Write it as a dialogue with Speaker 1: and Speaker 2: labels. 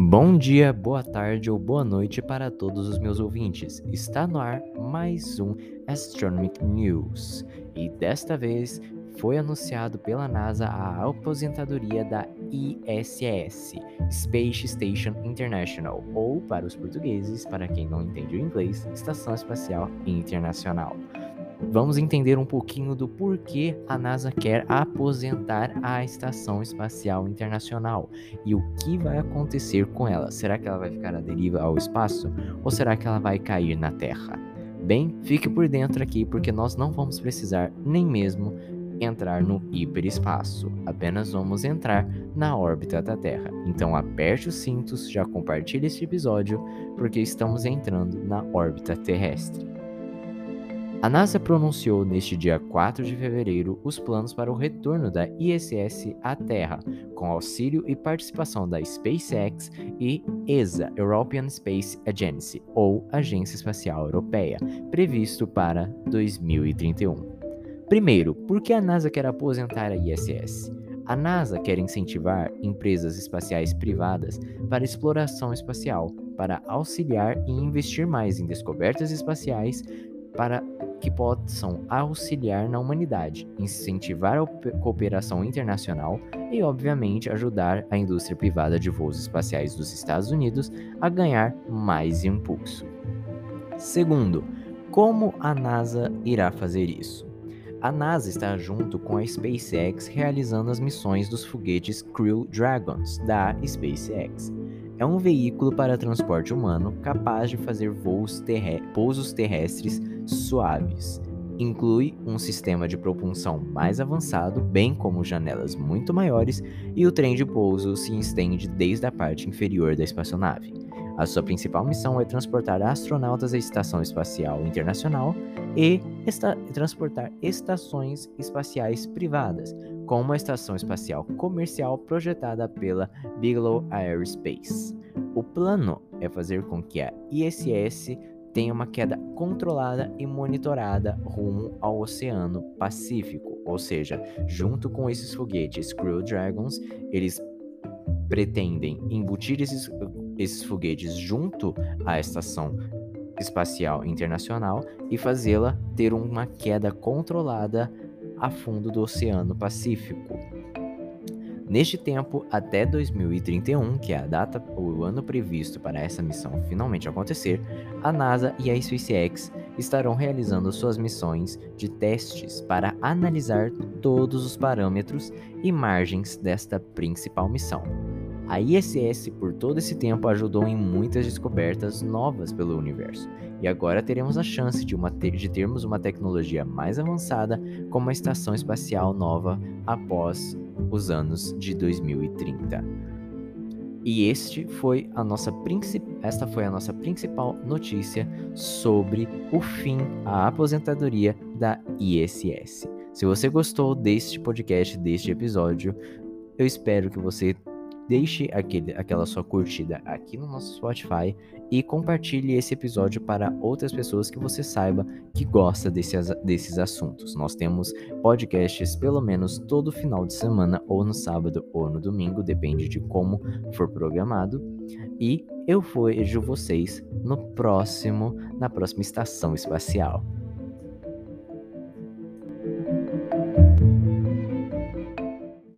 Speaker 1: Bom dia, boa tarde ou boa noite para todos os meus ouvintes. Está no ar mais um Astronomic News e desta vez foi anunciado pela NASA a aposentadoria da ISS, Space Station International, ou para os portugueses, para quem não entende o inglês, Estação Espacial Internacional vamos entender um pouquinho do porquê a NASA quer aposentar a Estação Espacial Internacional e o que vai acontecer com ela. Será que ela vai ficar à deriva ao espaço ou será que ela vai cair na Terra? Bem, fique por dentro aqui porque nós não vamos precisar nem mesmo entrar no hiperespaço, apenas vamos entrar na órbita da Terra. Então aperte os cintos, já compartilhe este episódio porque estamos entrando na órbita terrestre. A NASA pronunciou neste dia 4 de fevereiro os planos para o retorno da ISS à Terra, com auxílio e participação da SpaceX e ESA, European Space Agency, ou Agência Espacial Europeia, previsto para 2031. Primeiro, por que a NASA quer aposentar a ISS? A NASA quer incentivar empresas espaciais privadas para exploração espacial, para auxiliar e investir mais em descobertas espaciais para que possam auxiliar na humanidade, incentivar a cooperação internacional e, obviamente, ajudar a indústria privada de voos espaciais dos Estados Unidos a ganhar mais impulso. Segundo, como a NASA irá fazer isso? A NASA está junto com a SpaceX realizando as missões dos foguetes Crew Dragons da SpaceX. É um veículo para transporte humano capaz de fazer voos terre pousos terrestres suaves. Inclui um sistema de propulsão mais avançado, bem como janelas muito maiores, e o trem de pouso se estende desde a parte inferior da espaçonave. A sua principal missão é transportar astronautas à Estação Espacial Internacional e esta transportar estações espaciais privadas, como a estação espacial comercial projetada pela Bigelow Aerospace. O plano é fazer com que a ISS tem uma queda controlada e monitorada rumo ao Oceano Pacífico, ou seja, junto com esses foguetes Crew Dragons, eles pretendem embutir esses, esses foguetes junto à Estação Espacial Internacional e fazê-la ter uma queda controlada a fundo do Oceano Pacífico. Neste tempo, até 2031, que é a data ou o ano previsto para essa missão finalmente acontecer, a NASA e a SpaceX estarão realizando suas missões de testes para analisar todos os parâmetros e margens desta principal missão. A ISS, por todo esse tempo, ajudou em muitas descobertas novas pelo universo, e agora teremos a chance de, uma de termos uma tecnologia mais avançada como uma estação espacial nova após os anos de 2030. E este foi a nossa esta foi a nossa principal notícia sobre o fim, a aposentadoria da ISS. Se você gostou deste podcast, deste episódio, eu espero que você deixe aquele, aquela sua curtida aqui no nosso Spotify e compartilhe esse episódio para outras pessoas que você saiba que gosta desses, desses assuntos. Nós temos podcasts pelo menos todo final de semana, ou no sábado ou no domingo, depende de como for programado. E eu vejo vocês no próximo, na próxima estação espacial.